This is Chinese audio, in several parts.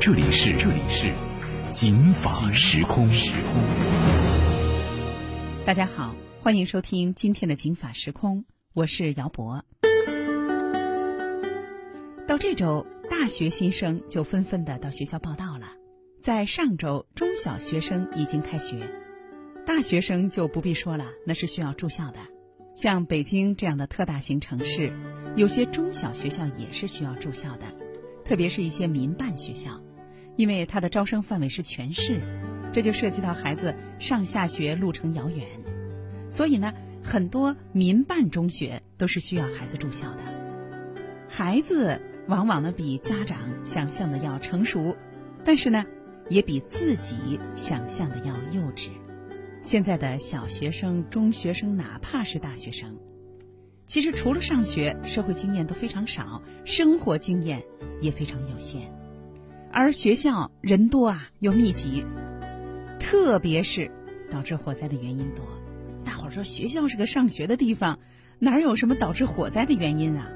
这里是这里是警法时空。时空。大家好，欢迎收听今天的警法时空，我是姚博。到这周，大学新生就纷纷的到学校报到了。在上周，中小学生已经开学，大学生就不必说了，那是需要住校的。像北京这样的特大型城市，有些中小学校也是需要住校的，特别是一些民办学校。因为它的招生范围是全市，这就涉及到孩子上下学路程遥远，所以呢，很多民办中学都是需要孩子住校的。孩子往往呢比家长想象的要成熟，但是呢，也比自己想象的要幼稚。现在的小学生、中学生，哪怕是大学生，其实除了上学，社会经验都非常少，生活经验也非常有限。而学校人多啊，又密集，特别是导致火灾的原因多。大伙儿说学校是个上学的地方，哪有什么导致火灾的原因啊？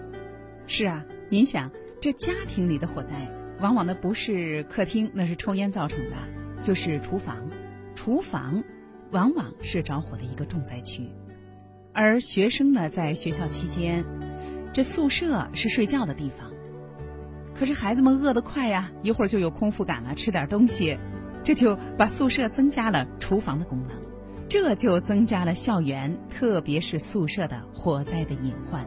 是啊，您想，这家庭里的火灾，往往呢不是客厅，那是抽烟造成的，就是厨房。厨房往往是着火的一个重灾区。而学生呢，在学校期间，这宿舍是睡觉的地方。可是孩子们饿得快呀，一会儿就有空腹感了，吃点东西，这就把宿舍增加了厨房的功能，这就增加了校园，特别是宿舍的火灾的隐患。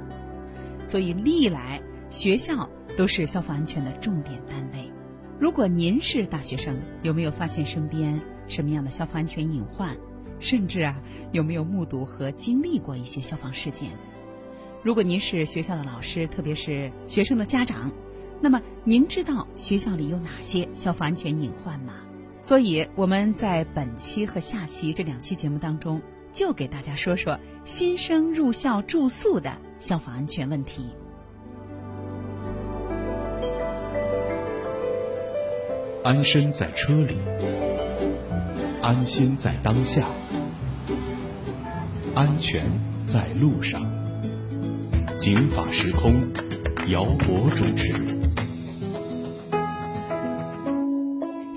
所以历来学校都是消防安全的重点单位。如果您是大学生，有没有发现身边什么样的消防安全隐患？甚至啊，有没有目睹和经历过一些消防事件？如果您是学校的老师，特别是学生的家长。那么，您知道学校里有哪些消防安全隐患吗？所以我们在本期和下期这两期节目当中，就给大家说说新生入校住宿的消防安全问题。安身在车里，安心在当下，安全在路上。警法时空，姚博主持。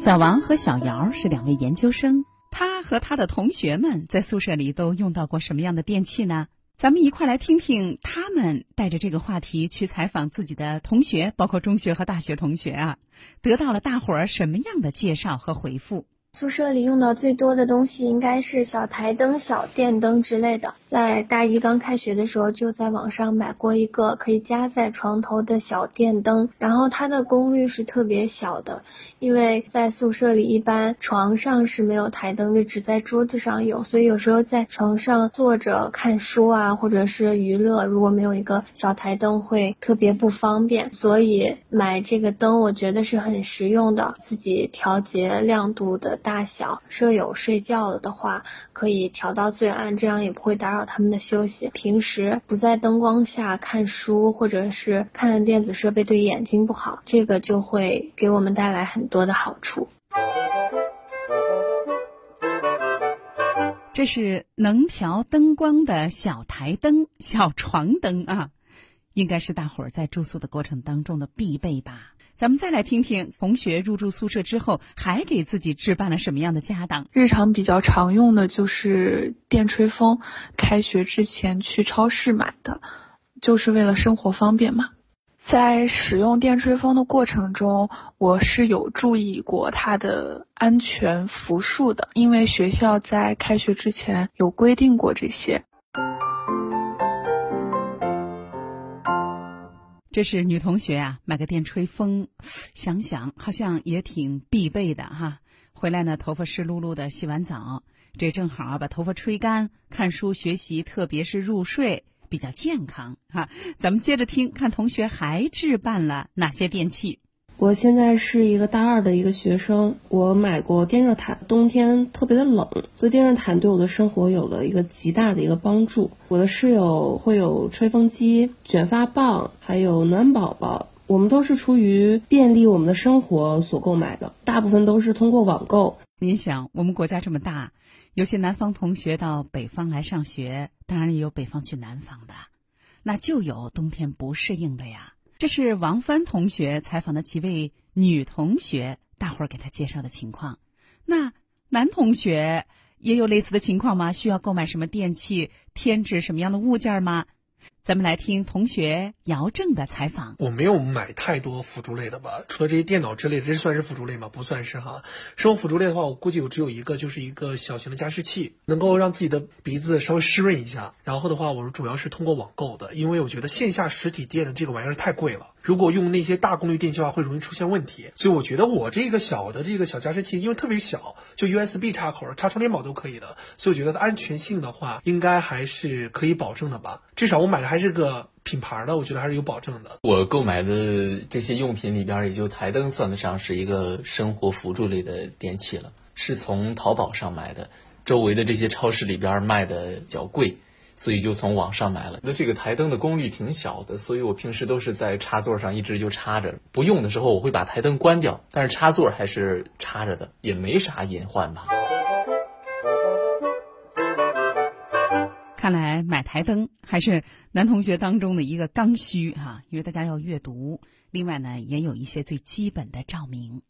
小王和小姚是两位研究生，他和他的同学们在宿舍里都用到过什么样的电器呢？咱们一块来听听他们带着这个话题去采访自己的同学，包括中学和大学同学啊，得到了大伙儿什么样的介绍和回复？宿舍里用到最多的东西应该是小台灯、小电灯之类的。在大一刚开学的时候，就在网上买过一个可以夹在床头的小电灯，然后它的功率是特别小的，因为在宿舍里一般床上是没有台灯的，只在桌子上有，所以有时候在床上坐着看书啊，或者是娱乐，如果没有一个小台灯会特别不方便。所以买这个灯，我觉得是很实用的，自己调节亮度的。大小，舍友睡觉的话可以调到最暗，这样也不会打扰他们的休息。平时不在灯光下看书或者是看电子设备对眼睛不好，这个就会给我们带来很多的好处。这是能调灯光的小台灯、小床灯啊，应该是大伙儿在住宿的过程当中的必备吧。咱们再来听听同学入住宿舍之后，还给自己置办了什么样的家当？日常比较常用的就是电吹风，开学之前去超市买的，就是为了生活方便嘛。在使用电吹风的过程中，我是有注意过它的安全伏数的，因为学校在开学之前有规定过这些。这是女同学啊，买个电吹风，想想好像也挺必备的哈。回来呢，头发湿漉漉的，洗完澡，这正好把头发吹干，看书学习，特别是入睡比较健康哈。咱们接着听，看同学还置办了哪些电器。我现在是一个大二的一个学生，我买过电热毯，冬天特别的冷，所以电热毯对我的生活有了一个极大的一个帮助。我的室友会有吹风机、卷发棒，还有暖宝宝，我们都是出于便利我们的生活所购买的，大部分都是通过网购。您想，我们国家这么大，有些南方同学到北方来上学，当然也有北方去南方的，那就有冬天不适应的呀。这是王帆同学采访的几位女同学，大伙儿给他介绍的情况。那男同学也有类似的情况吗？需要购买什么电器、添置什么样的物件吗？咱们来听同学姚正的采访。我没有买太多辅助类的吧，除了这些电脑之类的，这算是辅助类吗？不算是哈。生活辅助类的话，我估计我只有一个，就是一个小型的加湿器，能够让自己的鼻子稍微湿润一下。然后的话，我主要是通过网购的，因为我觉得线下实体店的这个玩意儿太贵了。如果用那些大功率电器的话，会容易出现问题。所以我觉得我这个小的这个小加湿器，因为特别小，就 USB 插口，插充电宝都可以的，所以我觉得它安全性的话，应该还是可以保证的吧。至少我买的还是个品牌的，我觉得还是有保证的。我购买的这些用品里边，也就台灯算得上是一个生活辅助类的电器了，是从淘宝上买的，周围的这些超市里边卖的较贵。所以就从网上买了。那这个台灯的功率挺小的，所以我平时都是在插座上一直就插着。不用的时候我会把台灯关掉，但是插座还是插着的，也没啥隐患吧。看来买台灯还是男同学当中的一个刚需哈，因为大家要阅读，另外呢也有一些最基本的照明。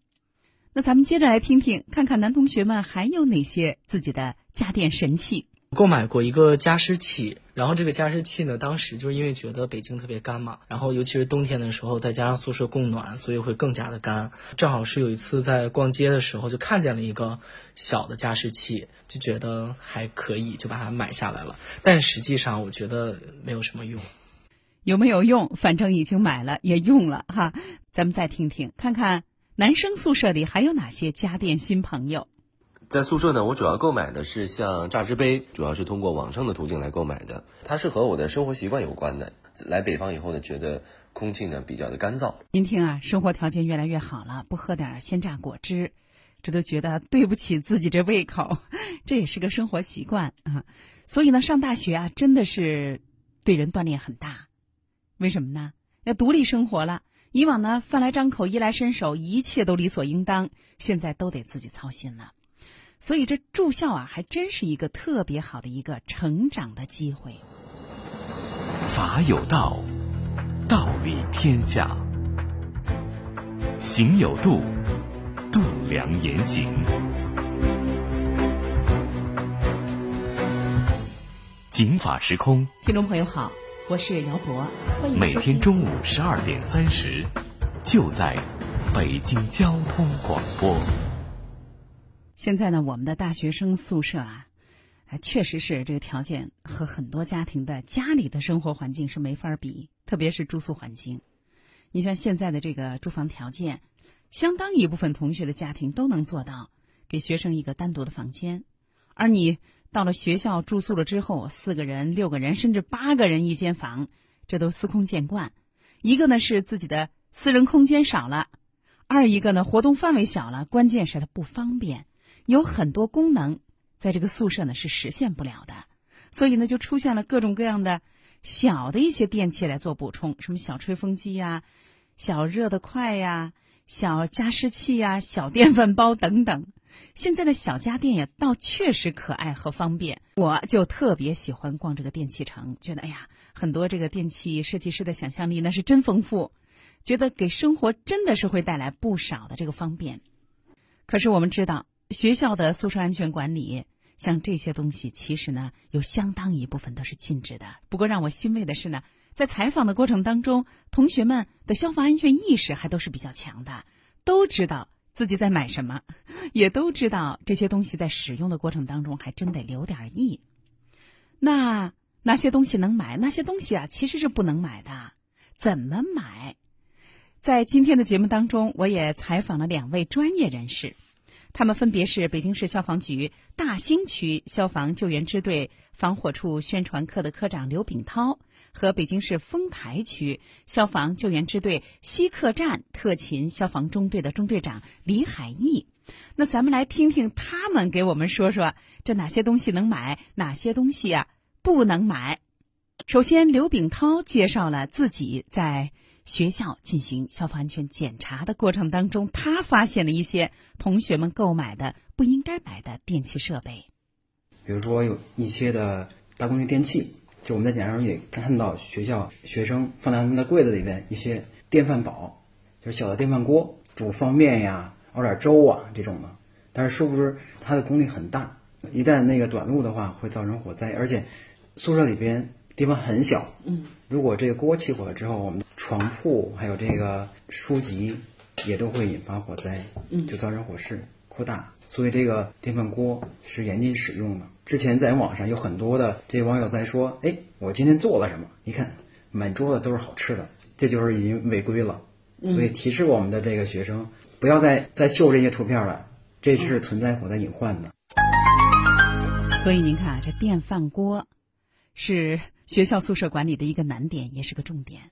那咱们接着来听听，看看男同学们还有哪些自己的家电神器。购买过一个加湿器，然后这个加湿器呢，当时就是因为觉得北京特别干嘛，然后尤其是冬天的时候，再加上宿舍供暖，所以会更加的干。正好是有一次在逛街的时候，就看见了一个小的加湿器，就觉得还可以，就把它买下来了。但实际上我觉得没有什么用。有没有用？反正已经买了，也用了哈。咱们再听听，看看男生宿舍里还有哪些家电新朋友。在宿舍呢，我主要购买的是像榨汁杯，主要是通过网上的途径来购买的。它是和我的生活习惯有关的。来北方以后呢，觉得空气呢比较的干燥。您听啊，生活条件越来越好了，不喝点鲜榨果汁，这都觉得对不起自己这胃口。这也是个生活习惯啊。所以呢，上大学啊，真的是对人锻炼很大。为什么呢？要独立生活了。以往呢，饭来张口，衣来伸手，一切都理所应当。现在都得自己操心了。所以这住校啊，还真是一个特别好的一个成长的机会。法有道，道理天下；行有度，度量言行。警法时空，听众朋友好，我是姚博，欢迎每天中午十二点三十，就在北京交通广播。现在呢，我们的大学生宿舍啊，确实是这个条件和很多家庭的家里的生活环境是没法比，特别是住宿环境。你像现在的这个住房条件，相当一部分同学的家庭都能做到给学生一个单独的房间，而你到了学校住宿了之后，四个人、六个人甚至八个人一间房，这都司空见惯。一个呢是自己的私人空间少了，二一个呢活动范围小了，关键是它不方便。有很多功能，在这个宿舍呢是实现不了的，所以呢就出现了各种各样的小的一些电器来做补充，什么小吹风机呀、小热得快呀、小加湿器呀、小电饭煲等等。现在的小家电也倒确实可爱和方便，我就特别喜欢逛这个电器城，觉得哎呀，很多这个电器设计师的想象力那是真丰富，觉得给生活真的是会带来不少的这个方便。可是我们知道。学校的宿舍安全管理，像这些东西，其实呢，有相当一部分都是禁止的。不过让我欣慰的是呢，在采访的过程当中，同学们的消防安全意识还都是比较强的，都知道自己在买什么，也都知道这些东西在使用的过程当中还真得留点意。那哪些东西能买？那些东西啊，其实是不能买的。怎么买？在今天的节目当中，我也采访了两位专业人士。他们分别是北京市消防局大兴区消防救援支队防火处宣传科的科长刘炳涛，和北京市丰台区消防救援支队西客站特勤消防中队的中队长李海义。那咱们来听听他们给我们说说，这哪些东西能买，哪些东西啊不能买。首先，刘炳涛介绍了自己在学校进行消防安全检查的过程当中，他发现了一些同学们购买的不应该买的电器设备。比如说，有一些的大功率电器，就我们在检查中也看到学校学生放在他们的柜子里边一些电饭煲，就是小的电饭锅，煮方便呀、熬点粥啊这种的。但是殊不知它的功率很大，一旦那个短路的话，会造成火灾。而且宿舍里边地方很小，嗯，如果这个锅起火了之后，我们的床铺还有这个书籍也都会引发火灾，嗯，就造成火势扩大。所以这个电饭锅是严禁使用的。之前在网上有很多的这些网友在说：“哎，我今天做了什么？你看满桌子都是好吃的，这就是已经违规了。”所以提示我们的这个学生不要再再秀这些图片了，这是存在火灾隐患的。所以您看啊，这电饭锅是学校宿舍管理的一个难点，也是个重点。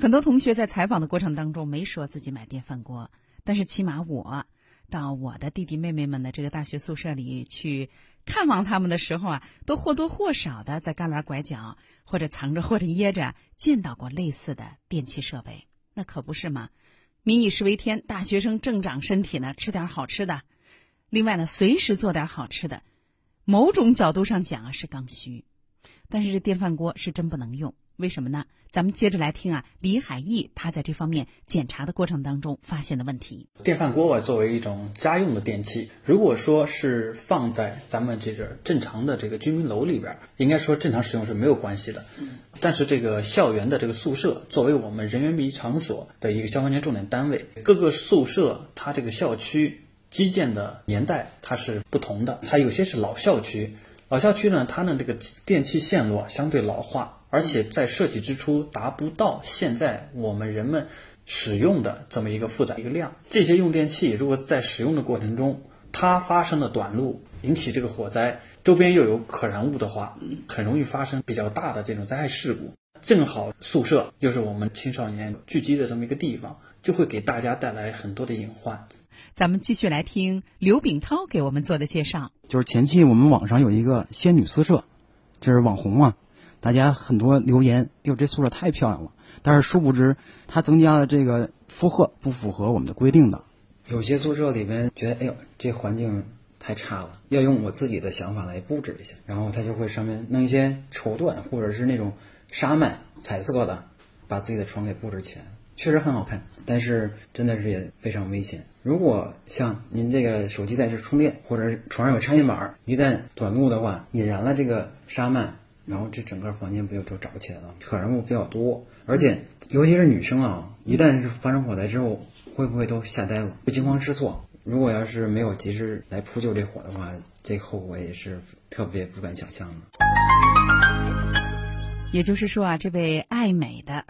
很多同学在采访的过程当中没说自己买电饭锅，但是起码我。到我的弟弟妹妹们的这个大学宿舍里去看望他们的时候啊，都或多或少的在旮旯拐角或者藏着或者掖着见到过类似的电器设备，那可不是吗？民以食为天，大学生正长身体呢，吃点好吃的，另外呢，随时做点好吃的，某种角度上讲啊是刚需，但是这电饭锅是真不能用。为什么呢？咱们接着来听啊，李海义他在这方面检查的过程当中发现的问题。电饭锅啊，作为一种家用的电器，如果说是放在咱们这个正常的这个居民楼里边，应该说正常使用是没有关系的。但是这个校园的这个宿舍，作为我们人员密集场所的一个消防安全重点单位，各个宿舍它这个校区基建的年代它是不同的，它有些是老校区，老校区呢，它的这个电气线路啊相对老化。而且在设计之初达不到现在我们人们使用的这么一个复杂一个量。这些用电器如果在使用的过程中，它发生了短路，引起这个火灾，周边又有可燃物的话，很容易发生比较大的这种灾害事故。正好宿舍又是我们青少年聚集的这么一个地方，就会给大家带来很多的隐患。咱们继续来听刘炳涛给我们做的介绍。就是前期我们网上有一个仙女宿舍，就是网红嘛。大家很多留言，哟，这宿舍太漂亮了。但是殊不知，它增加了这个负荷，不符合我们的规定的。有些宿舍里边觉得，哎呦，这环境太差了，要用我自己的想法来布置一下。然后他就会上面弄一些绸缎或者是那种纱幔、彩色的，把自己的床给布置起来，确实很好看。但是真的是也非常危险。如果像您这个手机在这充电，或者是床上有插线板，一旦短路的话，引燃了这个纱幔。然后这整个房间不就都着起来了？可燃物比较多，而且尤其是女生啊，一旦是发生火灾之后，会不会都吓呆了，会惊慌失措？如果要是没有及时来扑救这火的话，这后果也是特别不敢想象的。也就是说啊，这位爱美的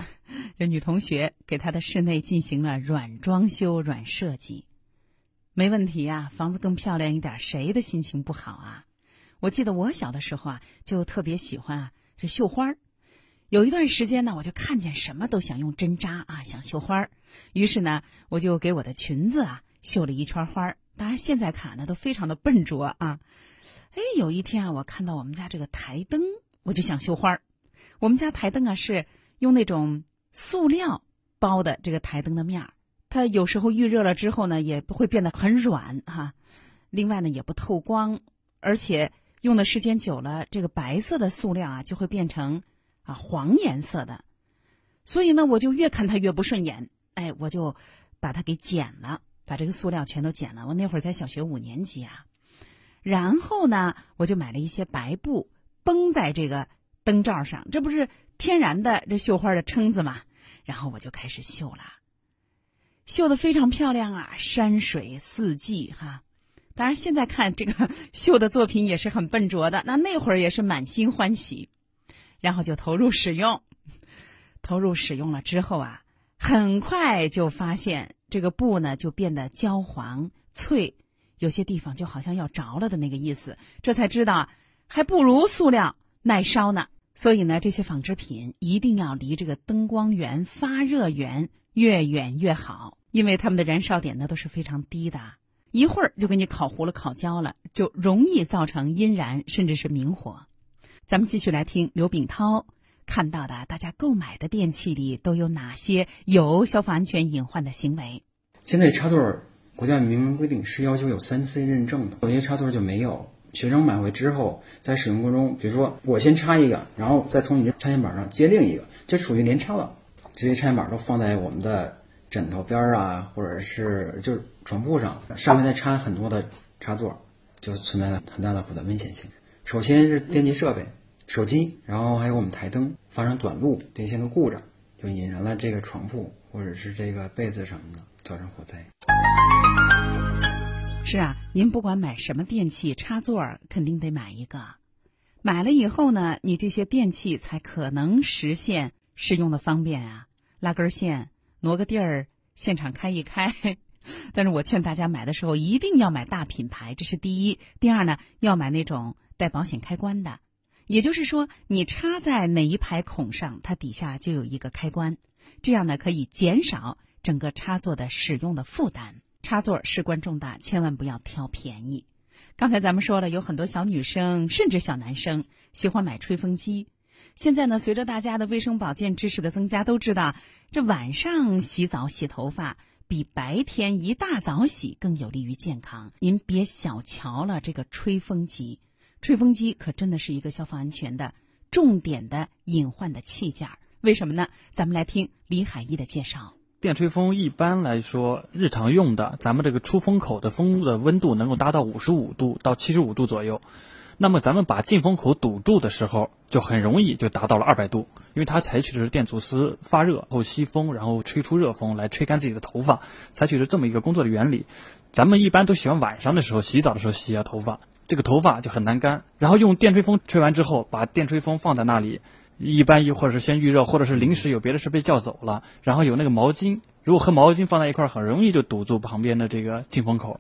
这女同学给她的室内进行了软装修、软设计，没问题啊，房子更漂亮一点，谁的心情不好啊？我记得我小的时候啊，就特别喜欢啊这绣花儿。有一段时间呢，我就看见什么都想用针扎啊，想绣花儿。于是呢，我就给我的裙子啊绣了一圈花儿。当然现在看呢，都非常的笨拙啊。哎，有一天啊，我看到我们家这个台灯，我就想绣花儿。我们家台灯啊是用那种塑料包的这个台灯的面儿，它有时候预热了之后呢，也不会变得很软哈。另外呢，也不透光，而且。用的时间久了，这个白色的塑料啊就会变成啊黄颜色的，所以呢，我就越看它越不顺眼，哎，我就把它给剪了，把这个塑料全都剪了。我那会儿在小学五年级啊，然后呢，我就买了一些白布绷在这个灯罩上，这不是天然的这绣花的撑子嘛，然后我就开始绣了，绣的非常漂亮啊，山水四季哈。当然，现在看这个绣的作品也是很笨拙的。那那会儿也是满心欢喜，然后就投入使用。投入使用了之后啊，很快就发现这个布呢就变得焦黄脆，有些地方就好像要着了的那个意思。这才知道还不如塑料耐烧呢。所以呢，这些纺织品一定要离这个灯光源、发热源越远越好，因为它们的燃烧点呢都是非常低的，一会儿就给你烤糊了、烤焦了，就容易造成阴燃甚至是明火。咱们继续来听刘炳涛看到的，大家购买的电器里都有哪些有消防安全隐患的行为？现在插座国家明文规定是要求有三 C 认证的，有些插座就没有。学生买回之后，在使用过程中，比如说我先插一个，然后再从你这插线板上接另一个，这属于连插了。这些插线板都放在我们的枕头边儿啊，或者是就是床铺上，上面再插很多的插座，就存在了很大的火灾危险性。首先是电器设备，手机，然后还有我们台灯发生短路，电线都故障，就引燃了这个床铺或者是这个被子什么的，造成火灾。是啊，您不管买什么电器插座，肯定得买一个。买了以后呢，你这些电器才可能实现使用的方便啊。拉根线，挪个地儿，现场开一开。但是我劝大家买的时候一定要买大品牌，这是第一。第二呢，要买那种带保险开关的，也就是说，你插在哪一排孔上，它底下就有一个开关，这样呢可以减少整个插座的使用的负担。插座事关重大，千万不要挑便宜。刚才咱们说了，有很多小女生甚至小男生喜欢买吹风机。现在呢，随着大家的卫生保健知识的增加，都知道这晚上洗澡洗头发比白天一大早洗更有利于健康。您别小瞧了这个吹风机，吹风机可真的是一个消防安全的重点的隐患的器件。为什么呢？咱们来听李海一的介绍。电吹风一般来说，日常用的，咱们这个出风口的风的温度能够达到五十五度到七十五度左右。那么咱们把进风口堵住的时候，就很容易就达到了二百度，因为它采取的是电阻丝发热后吸风，然后吹出热风来吹干自己的头发，采取的这么一个工作的原理。咱们一般都喜欢晚上的时候洗澡的时候洗一下头发，这个头发就很难干。然后用电吹风吹完之后，把电吹风放在那里。一般一或者是先预热，或者是临时有别的事被叫走了，然后有那个毛巾，如果和毛巾放在一块儿，很容易就堵住旁边的这个进风口。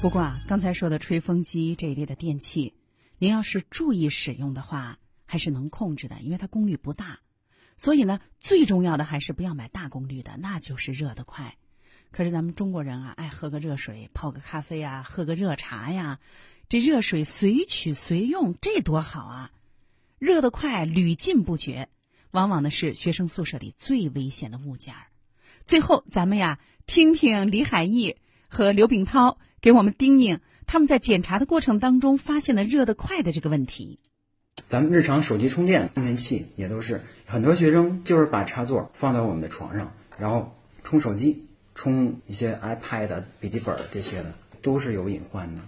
不过啊，刚才说的吹风机这一类的电器，您要是注意使用的话，还是能控制的，因为它功率不大。所以呢，最重要的还是不要买大功率的，那就是热得快。可是咱们中国人啊，爱喝个热水，泡个咖啡啊，喝个热茶呀，这热水随取随用，这多好啊！热得快，屡禁不绝，往往呢是学生宿舍里最危险的物件儿。最后，咱们呀听听李海义和刘炳涛给我们叮咛，他们在检查的过程当中发现了热得快的这个问题。咱们日常手机充电充电器也都是很多学生就是把插座放在我们的床上，然后充手机、充一些 iPad、笔记本这些的，都是有隐患的。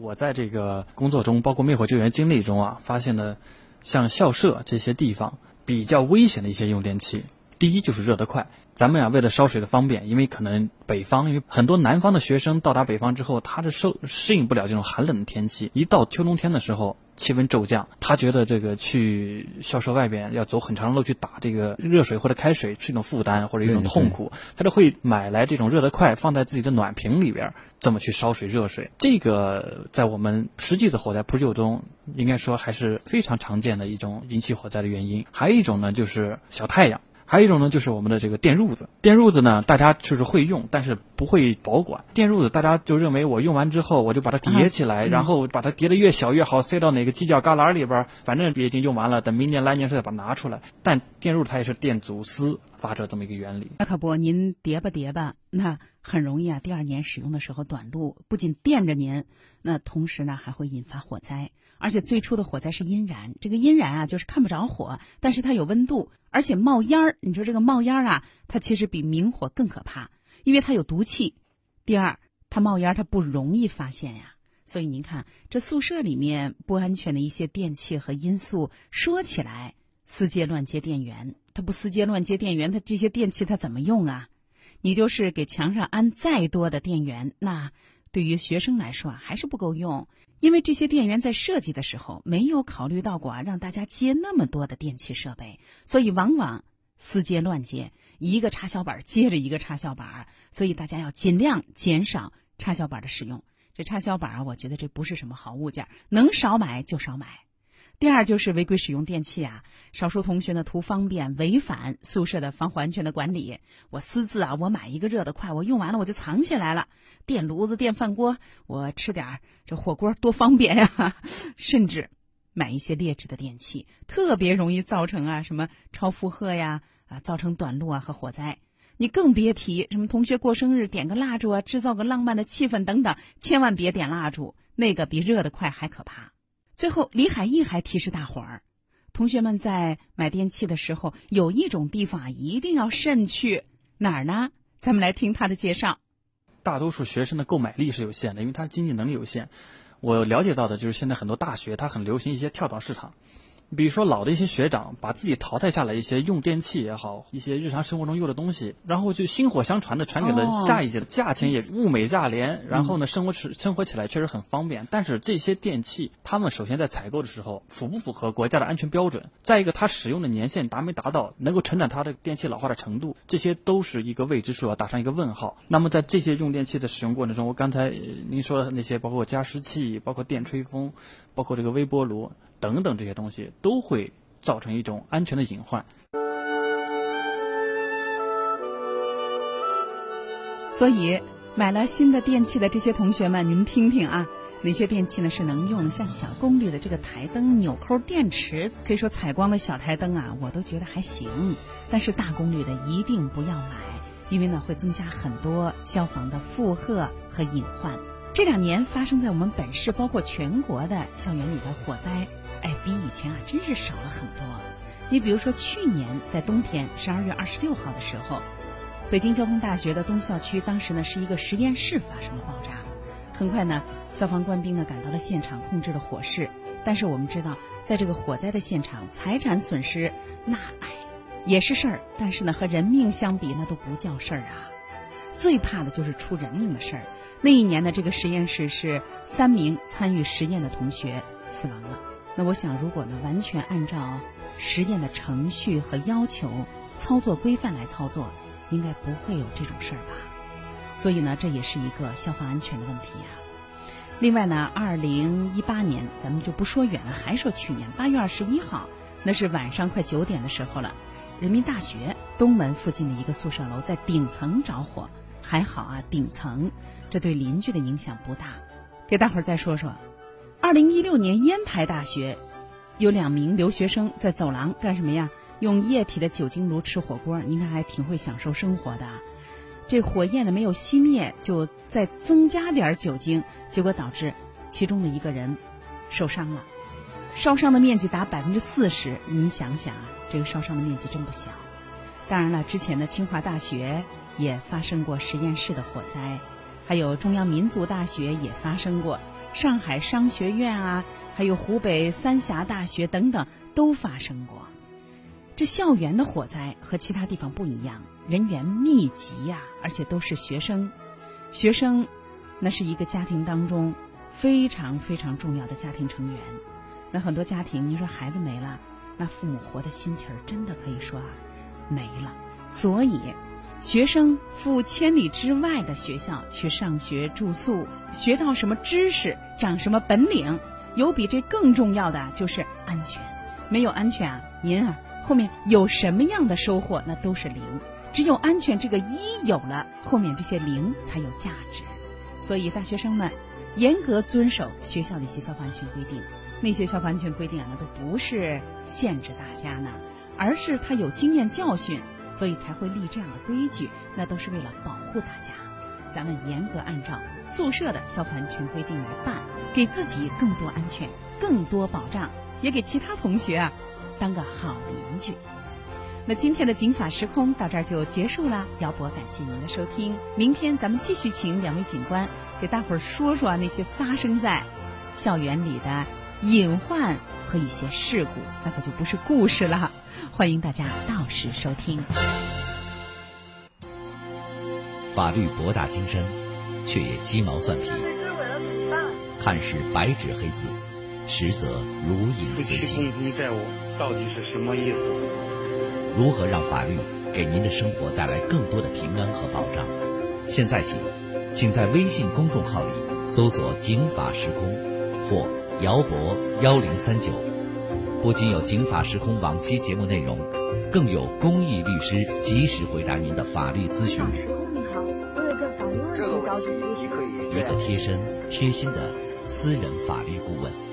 我在这个工作中，包括灭火救援经历中啊，发现了。像校舍这些地方比较危险的一些用电器，第一就是热得快。咱们呀，为了烧水的方便，因为可能北方，因为很多南方的学生到达北方之后，他的受适应不了这种寒冷的天气。一到秋冬天的时候，气温骤降，他觉得这个去校舍外边要走很长的路去打这个热水或者开水是一种负担或者一种痛苦，他就会买来这种热得快，放在自己的暖瓶里边，这么去烧水热水。这个在我们实际的火灾扑救中，应该说还是非常常见的一种引起火灾的原因。还有一种呢，就是小太阳。还有一种呢，就是我们的这个电褥子。电褥子呢，大家就是会用，但是不会保管。电褥子大家就认为我用完之后，我就把它叠起来，然后把它叠得越小越好，塞到哪个犄角旮旯里边，反正已经用完了，等明年来年时再把它拿出来。但电褥它也是电阻丝发射这么一个原理。那可不，您叠吧叠吧，那很容易啊。第二年使用的时候短路，不仅电着您，那同时呢还会引发火灾。而且最初的火灾是阴燃，这个阴燃啊，就是看不着火，但是它有温度，而且冒烟儿。你说这个冒烟儿啊，它其实比明火更可怕，因为它有毒气。第二，它冒烟儿它不容易发现呀。所以您看，这宿舍里面不安全的一些电器和因素，说起来私接乱接电源，它不私接乱接电源，它这些电器它怎么用啊？你就是给墙上安再多的电源，那对于学生来说啊，还是不够用。因为这些电源在设计的时候没有考虑到过啊，让大家接那么多的电器设备，所以往往私接乱接，一个插销板接着一个插销板，所以大家要尽量减少插销板的使用。这插销板啊，我觉得这不是什么好物件，能少买就少买。第二就是违规使用电器啊，少数同学呢图方便违反宿舍的防火安全的管理。我私自啊，我买一个热得快，我用完了我就藏起来了。电炉子、电饭锅，我吃点这火锅多方便呀。甚至买一些劣质的电器，特别容易造成啊什么超负荷呀啊，造成短路啊和火灾。你更别提什么同学过生日点个蜡烛啊，制造个浪漫的气氛等等，千万别点蜡烛，那个比热得快还可怕。最后，李海义还提示大伙儿，同学们在买电器的时候，有一种地方，一定要慎去哪儿呢？咱们来听他的介绍。大多数学生的购买力是有限的，因为他经济能力有限。我了解到的就是现在很多大学，它很流行一些跳蚤市场。比如说老的一些学长，把自己淘汰下来一些用电器也好，一些日常生活中用的东西，然后就薪火相传的传给了下一届，价钱也物美价廉，然后呢，生活起生活起来确实很方便。但是这些电器，他们首先在采购的时候符不符合国家的安全标准？再一个，它使用的年限达没达到能够承载它的电器老化的程度？这些都是一个未知数，要打上一个问号。那么在这些用电器的使用过程中，我刚才您说的那些，包括加湿器，包括电吹风，包括这个微波炉。等等，这些东西都会造成一种安全的隐患。所以，买了新的电器的这些同学们，你们听听啊，哪些电器呢是能用的？像小功率的这个台灯、纽扣电池，可以说采光的小台灯啊，我都觉得还行。但是大功率的一定不要买，因为呢会增加很多消防的负荷和隐患。这两年发生在我们本市，包括全国的校园里的火灾。哎，比以前啊，真是少了很多。你比如说，去年在冬天十二月二十六号的时候，北京交通大学的东校区当时呢是一个实验室发生了爆炸。很快呢，消防官兵呢赶到了现场，控制了火势。但是我们知道，在这个火灾的现场，财产损失那哎也是事儿，但是呢和人命相比，那都不叫事儿啊。最怕的就是出人命的事儿。那一年呢，这个实验室是三名参与实验的同学死亡了。那我想，如果呢完全按照实验的程序和要求、操作规范来操作，应该不会有这种事儿吧？所以呢，这也是一个消防安全的问题呀。另外呢，二零一八年，咱们就不说远了，还说去年八月二十一号，那是晚上快九点的时候了，人民大学东门附近的一个宿舍楼在顶层着火，还好啊，顶层，这对邻居的影响不大。给大伙儿再说说。二零一六年，烟台大学有两名留学生在走廊干什么呀？用液体的酒精炉吃火锅，您看还挺会享受生活的。这火焰呢没有熄灭，就再增加点酒精，结果导致其中的一个人受伤了，烧伤的面积达百分之四十。您想想啊，这个烧伤的面积真不小。当然了，之前的清华大学也发生过实验室的火灾，还有中央民族大学也发生过。上海商学院啊，还有湖北三峡大学等等都发生过。这校园的火灾和其他地方不一样，人员密集呀，而且都是学生。学生，那是一个家庭当中非常非常重要的家庭成员。那很多家庭，你说孩子没了，那父母活的心情儿真的可以说啊没了。所以。学生赴千里之外的学校去上学住宿，学到什么知识，长什么本领，有比这更重要的就是安全。没有安全啊，您啊后面有什么样的收获，那都是零。只有安全这个一有了，后面这些零才有价值。所以大学生们严格遵守学校的一些消防安全规定。那些消防安全规定啊，那都不是限制大家呢，而是他有经验教训。所以才会立这样的规矩，那都是为了保护大家。咱们严格按照宿舍的消防安全规定来办，给自己更多安全、更多保障，也给其他同学啊当个好邻居。那今天的警法时空到这儿就结束了，姚博感谢您的收听。明天咱们继续请两位警官给大伙儿说说那些发生在校园里的隐患和一些事故，那可就不是故事了。欢迎大家到时收听。法律博大精深，却也鸡毛蒜皮。看似白纸黑字，实则如影随形。到底是什么意思？如何让法律给您的生活带来更多的平安和保障？现在起，请在微信公众号里搜索“警法时空”或“姚博幺零三九”。不仅有《警法时空》往期节目内容，更有公益律师及时回答您的法律咨询。你好，我有个法律问题找你咨询。一个贴身、贴心的私人法律顾问。